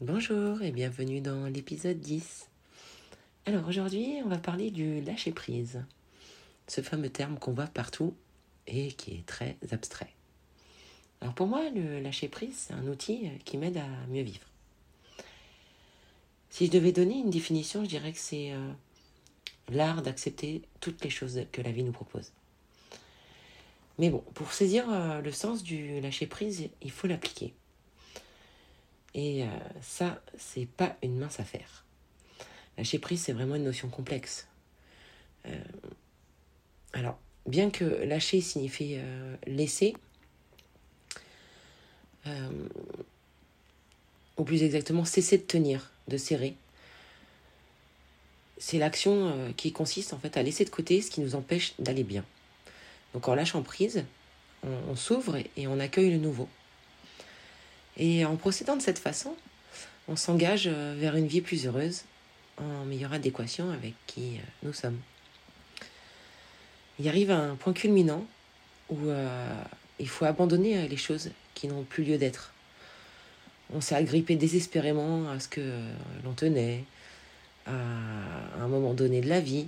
Bonjour et bienvenue dans l'épisode 10. Alors aujourd'hui, on va parler du lâcher-prise, ce fameux terme qu'on voit partout et qui est très abstrait. Alors pour moi, le lâcher-prise, c'est un outil qui m'aide à mieux vivre. Si je devais donner une définition, je dirais que c'est euh, l'art d'accepter toutes les choses que la vie nous propose. Mais bon, pour saisir euh, le sens du lâcher-prise, il faut l'appliquer. Et euh, ça, c'est pas une mince affaire. Lâcher prise, c'est vraiment une notion complexe. Euh, alors, bien que lâcher signifie euh, laisser, ou plus exactement cesser de tenir, de serrer, c'est l'action qui consiste en fait à laisser de côté ce qui nous empêche d'aller bien. Donc en lâchant prise, on s'ouvre et on accueille le nouveau. Et en procédant de cette façon, on s'engage euh, vers une vie plus heureuse, en meilleure adéquation avec qui euh, nous sommes. Il arrive à un point culminant où euh, il faut abandonner les choses qui n'ont plus lieu d'être. On s'est agrippé désespérément à ce que l'on tenait, à un moment donné de la vie.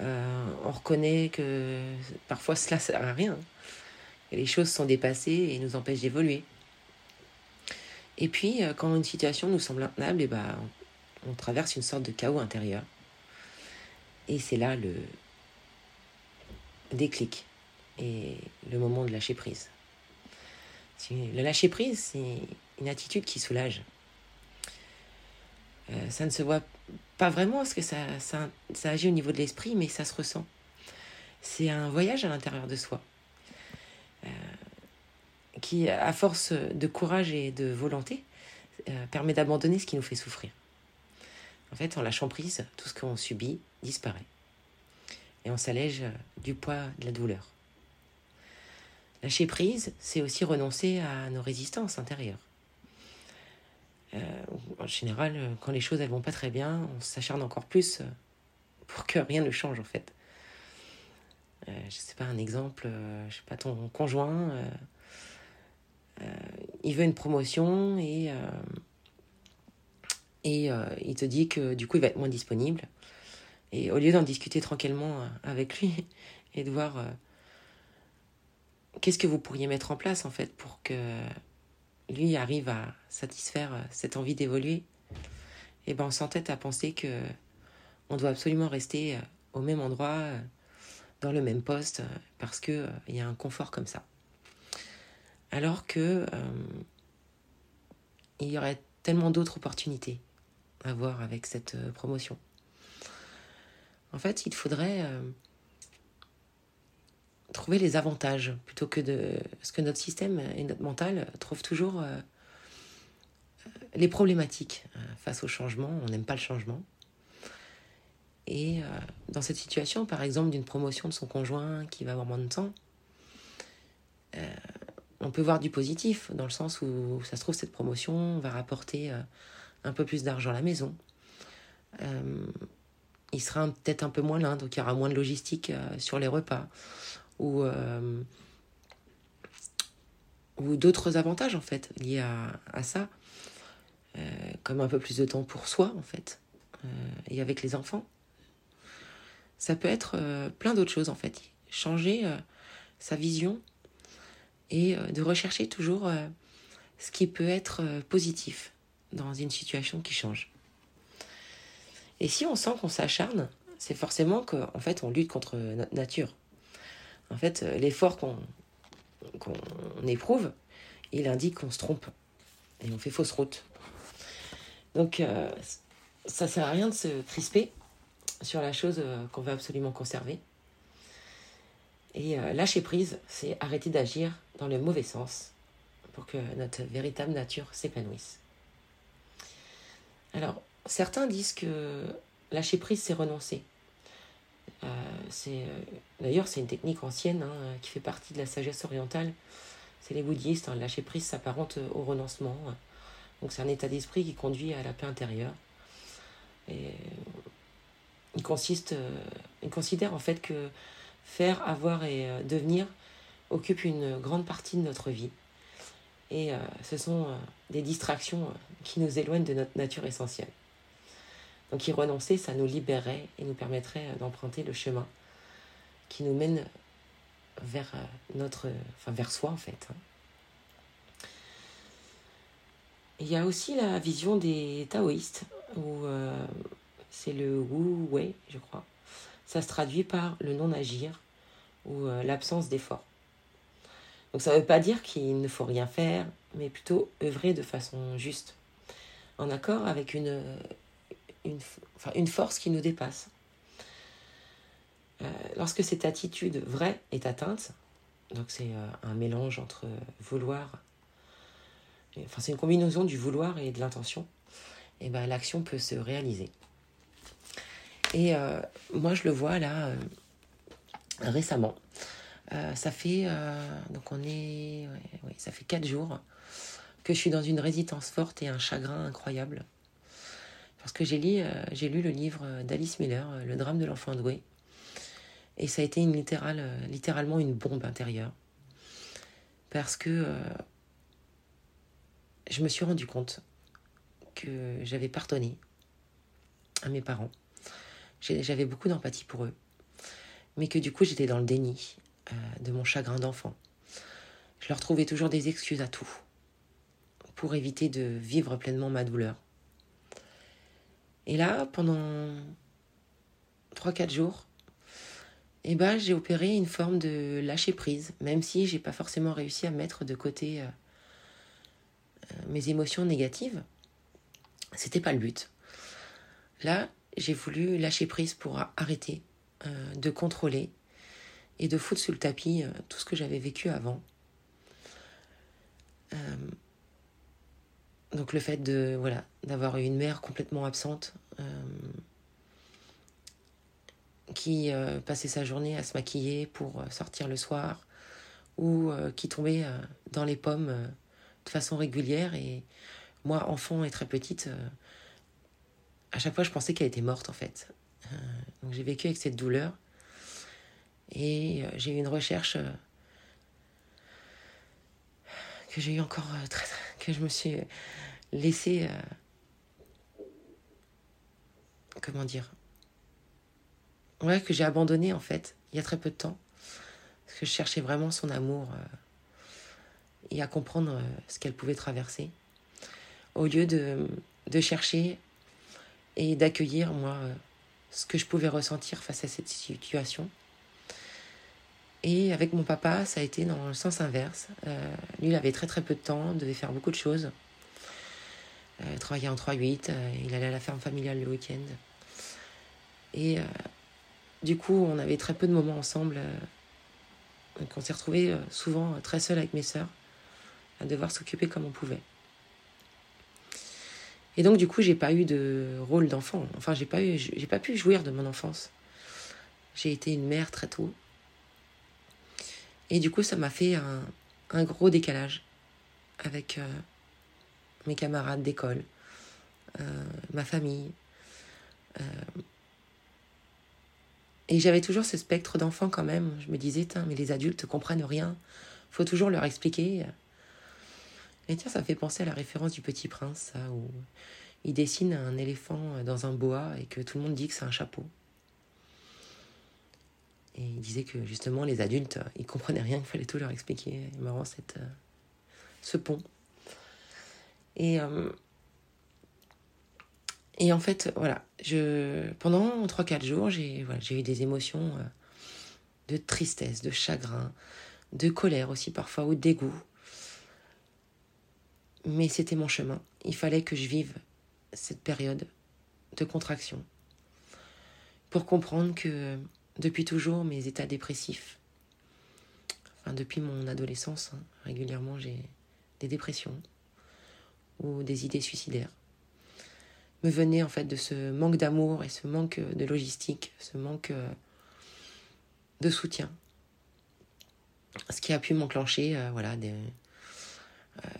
on reconnaît que parfois cela sert à rien. Les choses sont dépassées et nous empêchent d'évoluer. Et puis, euh, quand une situation nous semble intenable, et eh ben, on, traverse une sorte de chaos intérieur. Et c'est là le déclic et le moment de lâcher prise. Le lâcher prise, c'est une attitude qui soulage. Euh, ça ne se voit pas vraiment parce que ça, ça, ça agit au niveau de l'esprit, mais ça se ressent. C'est un voyage à l'intérieur de soi. Euh, qui, à force de courage et de volonté, euh, permet d'abandonner ce qui nous fait souffrir. En fait, en lâchant prise, tout ce qu'on subit disparaît. Et on s'allège du poids de la douleur. Lâcher prise, c'est aussi renoncer à nos résistances intérieures. Euh, en général, quand les choses ne vont pas très bien, on s'acharne encore plus pour que rien ne change en fait. Euh, je sais pas un exemple, je sais pas ton conjoint euh, il veut une promotion et, euh, euh, il te dit que du coup il va être moins disponible. Et au lieu d'en discuter tranquillement avec lui et de voir qu'est-ce que vous pourriez mettre en place en fait pour que lui arrive à satisfaire cette envie d'évoluer, et eh ben on s'entête à penser que on doit absolument rester au même endroit, dans le même poste, parce qu'il il y a un confort comme ça alors que euh, il y aurait tellement d'autres opportunités à voir avec cette euh, promotion. En fait, il faudrait euh, trouver les avantages plutôt que de... Parce que notre système et notre mental trouvent toujours les problématiques face au changement. On n'aime pas le changement. Et dans cette situation, par exemple, d'une promotion de son conjoint qui va avoir moins de temps, on peut voir du positif, dans le sens où ça se trouve, cette promotion va rapporter euh, un peu plus d'argent à la maison. Euh, il sera peut-être un peu moins là, donc il y aura moins de logistique euh, sur les repas. Ou, ou d'autres avantages, en fait, liés à, à ça. comme un peu plus de temps pour soi, en fait. et avec les enfants. Ça peut être plein d'autres choses, en fait. Changer sa vision et de rechercher toujours ce qui peut être positif dans une situation qui change. Et si on sent qu'on s'acharne, c'est forcément qu'en fait on lutte contre notre nature. En fait, l'effort qu'on éprouve, il indique qu'on se trompe et on fait fausse route. Donc euh, ça sert à rien de se crisper sur la chose euh, qu'on veut absolument conserver. Et euh, lâcher prise, c'est arrêter d'agir dans le mauvais sens pour que notre véritable nature s'épanouisse. Alors, certains disent que lâcher prise, c'est renoncer. D'ailleurs, c'est une technique ancienne hein, qui fait partie de la sagesse orientale. C'est les bouddhistes. Hein, lâcher prise s'apparente au renoncement. Donc c'est un état d'esprit qui conduit à la paix intérieure. Et il consiste, euh, il considère en fait que faire, avoir et euh, devenir occupent une grande partie de notre vie. Et euh, ce sont des distractions qui nous éloignent de notre nature essentielle. Donc y renoncer, ça nous libérerait et nous permettrait d'emprunter le chemin qui nous mène vers notre, enfin vers soi en fait. Hein. Il y a aussi la vision des taoïstes, où euh, c'est le Wu Wei, je crois. Ça se traduit par le non-agir ou euh, l'absence d'effort. Donc ça ne veut pas dire qu'il ne faut rien faire, mais plutôt œuvrer de façon juste, en accord avec une, une, une force qui nous dépasse. Euh, lorsque cette attitude vraie est atteinte, donc c'est un mélange entre vouloir enfin c'est une combinaison du vouloir et de l'intention, et ben l'action peut se réaliser. Et euh, moi je le vois là euh, récemment. Euh, ça fait donc on est ça fait quatre jours que je suis dans une résistance forte et un chagrin incroyable parce que j'ai lu j'ai lu le livre d'Alice Miller Le drame de l'enfant doué et ça a été littéralement une bombe intérieure parce que je me suis rendu compte que j'avais pardonné à mes parents. J'avais beaucoup d'empathie pour eux. Mais que du coup, j'étais dans le déni euh, de mon chagrin d'enfant. Je leur trouvais toujours des excuses à tout pour éviter de vivre pleinement ma douleur. Et là, pendant 3-4 jours, eh ben, j'ai opéré une forme de lâcher prise, même si j'ai pas forcément réussi à mettre de côté euh, mes émotions négatives, c'était pas le but. Là, j'ai voulu lâcher prise pour arrêter euh, de contrôler et de foutre sous le tapis euh, tout ce que j'avais vécu avant. Euh, donc le fait de voilà d'avoir une mère complètement absente qui passait sa journée à se maquiller pour sortir le soir ou qui tombait dans les pommes de façon régulière. Et moi, enfant et très petite, euh, à chaque fois, je pensais qu'elle était morte, en fait. Euh, donc j'ai vécu avec cette douleur. Et euh, j'ai eu une recherche que j'ai eu encore très, que je me suis laissé comment dire? Ouais que j'ai abandonné en fait il y a très peu de temps. Parce que je cherchais vraiment son amour et à comprendre euh, ce qu'elle pouvait traverser, au lieu de, chercher et d'accueillir, moi, euh, ce que je pouvais ressentir face à cette situation. Et avec mon papa, ça a été dans le sens inverse. Euh, lui, il avait très très peu de temps, devait faire beaucoup de choses. Euh, travaillait en 3-8, il allait à la ferme familiale le week-end. Et du coup, on avait très peu de moments ensemble. donc on s'est retrouvés souvent très seuls avec mes sœurs à devoir s'occuper comme on pouvait. Et donc du coup, j'ai pas eu de rôle d'enfant. Enfin, j'ai pas j'ai pas pu jouir de mon enfance. J'ai été une mère très tôt. Et du coup, ça m'a fait un, gros décalage avec euh, mes camarades d'école, euh, ma famille. Euh, et j'avais toujours ce spectre d'enfant quand même. Je me disais, mais les adultes comprennent rien. Faut toujours leur expliquer. Et tiens, ça me fait penser à la référence du Petit Prince, où il dessine un éléphant dans un bois et que tout le monde dit que c'est un chapeau. Et il disait que justement, les adultes, ils comprenaient rien, il fallait tout leur expliquer. Il marrant cette, ce pont. Et, et en fait, voilà, pendant 3-4 jours, j'ai eu des émotions de tristesse, de chagrin, de colère aussi parfois, ou de dégoût. Mais c'était mon chemin. Il fallait que je vive cette période de contraction pour comprendre que depuis toujours, mes états dépressifs, enfin depuis mon adolescence, hein, régulièrement j'ai des dépressions ou des idées suicidaires, me venaient en fait de ce manque d'amour et ce manque de logistique, ce manque euh, de soutien. Ce qui a pu m'enclencher, euh, voilà, euh,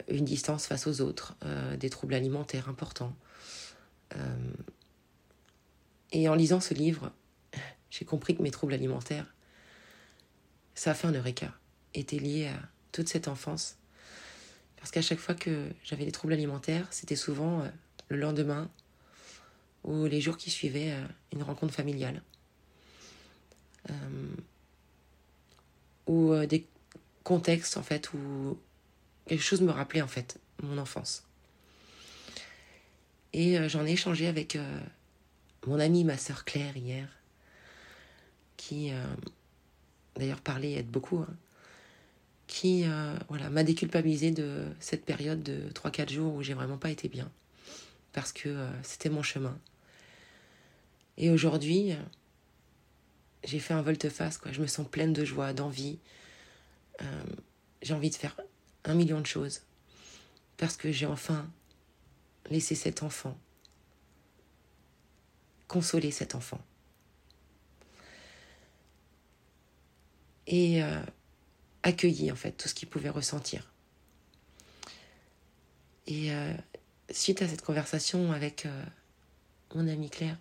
une distance face aux autres, des troubles alimentaires importants. et en lisant ce livre, j'ai compris que mes troubles alimentaires, ça a fait un eureka, étaient liés à toute cette enfance. Parce qu'à chaque fois que j'avais des troubles alimentaires, c'était souvent le lendemain ou les jours qui suivaient une rencontre familiale ou euh, des contextes en fait où quelque chose me rappelait en fait mon enfance. Et euh, j'en ai échangé avec euh, mon amie, ma sœur Claire hier, qui d'ailleurs parlait et aide beaucoup, hein, qui voilà, m'a déculpabilisé de cette période de 3-4 jours où j'ai vraiment pas été bien, parce que c'était mon chemin. Et aujourd'hui, j'ai fait un volte-face, quoi. Je me sens pleine de joie, d'envie. Euh, j'ai envie de faire un million de choses. Parce que j'ai enfin laissé cet enfant, consoler cet enfant. Et euh, accueillir, en fait, tout ce qu'il pouvait ressentir. Et euh, suite à cette conversation avec mon amie Claire,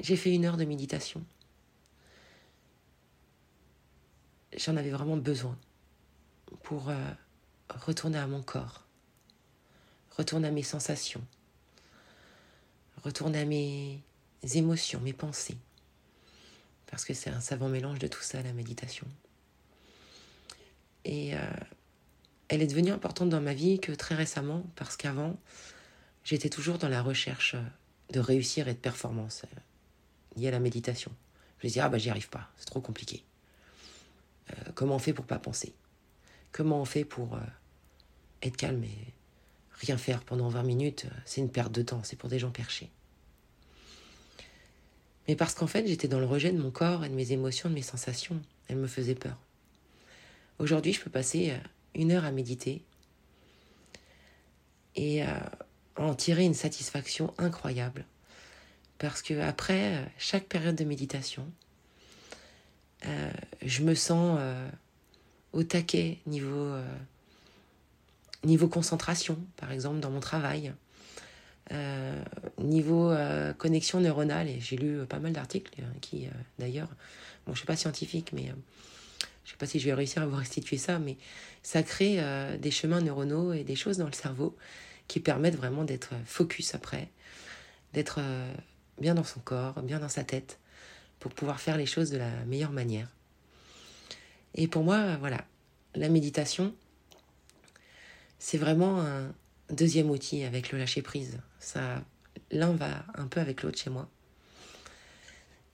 j'ai fait une heure de méditation. j'en avais vraiment besoin pour euh, retourner à mon corps, retourner à mes sensations, retourner à mes émotions, mes pensées. Parce que c'est un savant mélange de tout ça, la méditation. Et euh, elle est devenue importante dans ma vie que très récemment, parce qu'avant, j'étais toujours dans la recherche de réussir et de performance euh, liée à la méditation. Je me disais, ah bah j'y arrive pas, c'est trop compliqué. Euh, comment on fait pour pas penser? Comment on fait pour être calme et rien faire pendant 20 minutes? C'est une perte de temps, c'est pour des gens perchés. Mais parce qu'en fait, j'étais dans le rejet de mon corps et de mes émotions, de mes sensations. Elles me faisaient peur. Aujourd'hui, je peux passer une heure à méditer et en tirer une satisfaction incroyable. Parce que après chaque période de méditation, euh, je me sens euh, au taquet niveau, euh, niveau concentration, par exemple, dans mon travail. Niveau connexion neuronale, et j'ai lu pas mal d'articles qui, d'ailleurs, bon, je ne suis pas scientifique, mais je sais pas si je vais réussir à vous restituer ça, mais ça crée des chemins neuronaux et des choses dans le cerveau qui permettent vraiment d'être focus après, d'être bien dans son corps, bien dans sa tête, pour pouvoir faire les choses de la meilleure manière. Et pour moi, voilà, la méditation, c'est vraiment un deuxième outil avec le lâcher prise. Ça, l'un va un peu avec l'autre chez moi.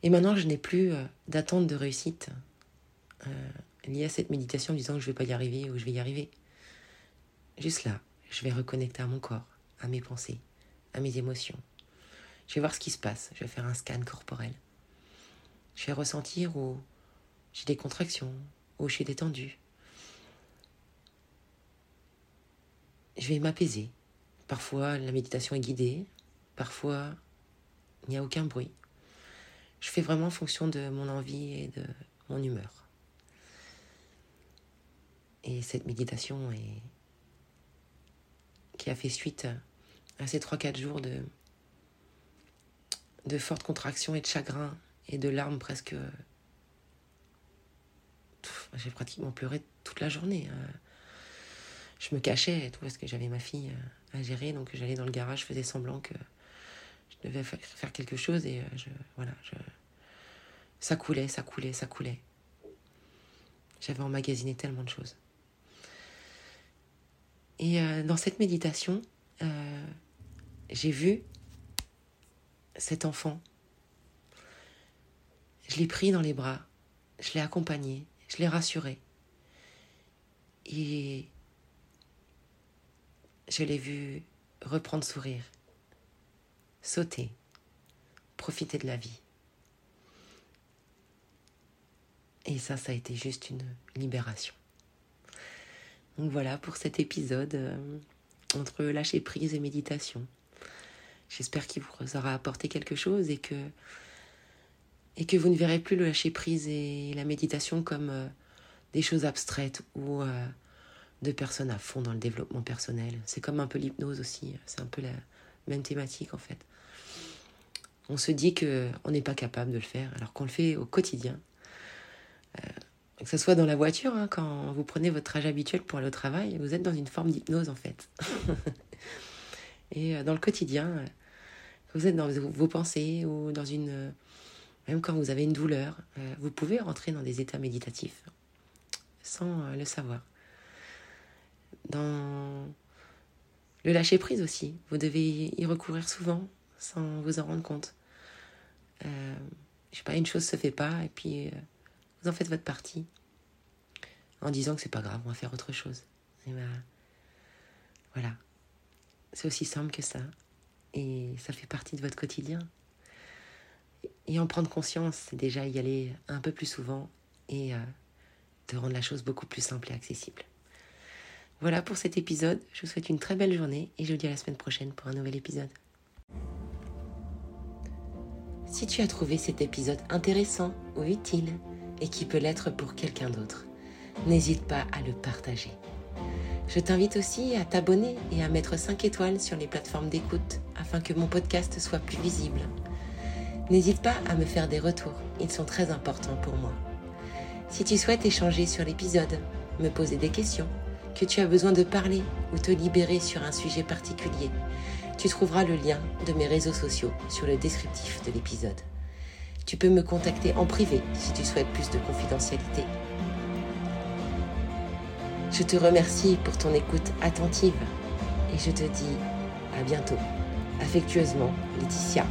Et maintenant, je n'ai plus euh, d'attente de réussite euh, liée à cette méditation, disant que je ne vais pas y arriver ou je vais y arriver. Juste là, je vais reconnecter à mon corps, à mes pensées, à mes émotions. Je vais voir ce qui se passe. Je vais faire un scan corporel. Je vais ressentir où j'ai des contractions, où je suis détendue. Je vais m'apaiser. Parfois, la méditation est guidée. Parfois, il n'y a aucun bruit. Je fais vraiment en fonction de mon envie et de mon humeur. Et cette méditation qui a fait suite à ces 3-4 jours de, de fortes contractions et de chagrin et de larmes presque. J'ai pratiquement pleuré toute la journée. Je me cachais et tout parce que j'avais ma fille euh, à gérer, donc j'allais dans le garage, je faisais semblant que je devais faire quelque chose et euh, je voilà, ça coulait, ça coulait, ça coulait. J'avais emmagasiné tellement de choses. Et euh, dans cette méditation, j'ai vu cet enfant. Je l'ai pris dans les bras, je l'ai accompagné, je l'ai rassuré. Et je l'ai vu reprendre sourire, sauter, profiter de la vie. Et ça, ça a été juste une libération. Donc voilà pour cet épisode euh, entre lâcher prise et méditation. J'espère qu'il vous aura apporté quelque chose et que, et que vous ne verrez plus le lâcher prise et la méditation comme euh, des choses abstraites ou euh, de personnes à fond dans le développement personnel. C'est comme un peu l'hypnose aussi, c'est un peu la même thématique en fait. On se dit que on n'est pas capable de le faire alors qu'on le fait au quotidien. Euh, que ce soit dans la voiture, hein, quand vous prenez votre trajet habituel pour aller au travail, vous êtes dans une forme d'hypnose en fait. Et euh, dans le quotidien, euh, vous êtes dans vos pensées ou dans une... Même quand vous avez une douleur, vous pouvez rentrer dans des états méditatifs sans le savoir. Dans le lâcher prise aussi, vous devez y recourir souvent sans vous en rendre compte. Euh, je sais pas, une chose se fait pas et puis vous en faites votre partie en disant que c'est pas grave, on va faire autre chose. Ben, voilà. C'est aussi simple que ça. Et ça fait partie de votre quotidien. Et en prendre conscience, c'est déjà y aller un peu plus souvent et euh, de rendre la chose beaucoup plus simple et accessible. Voilà pour cet épisode. Je vous souhaite une très belle journée et je vous dis à la semaine prochaine pour un nouvel épisode. Si tu as trouvé cet épisode intéressant ou utile, et qui peut l'être pour quelqu'un d'autre. N'hésite pas à le partager. Je t'invite aussi à t'abonner et à mettre 5 étoiles sur les plateformes d'écoute afin que mon podcast soit plus visible. N'hésite pas à me faire des retours, ils sont très importants pour moi. Si tu souhaites échanger sur l'épisode, me poser des questions, que tu as besoin de parler ou te libérer sur un sujet particulier, tu trouveras le lien de mes réseaux sociaux sur le descriptif de l'épisode. Tu peux me contacter en privé si tu souhaites plus de confidentialité. Je te remercie pour ton écoute attentive et je te dis à bientôt. Affectueusement, Laetitia.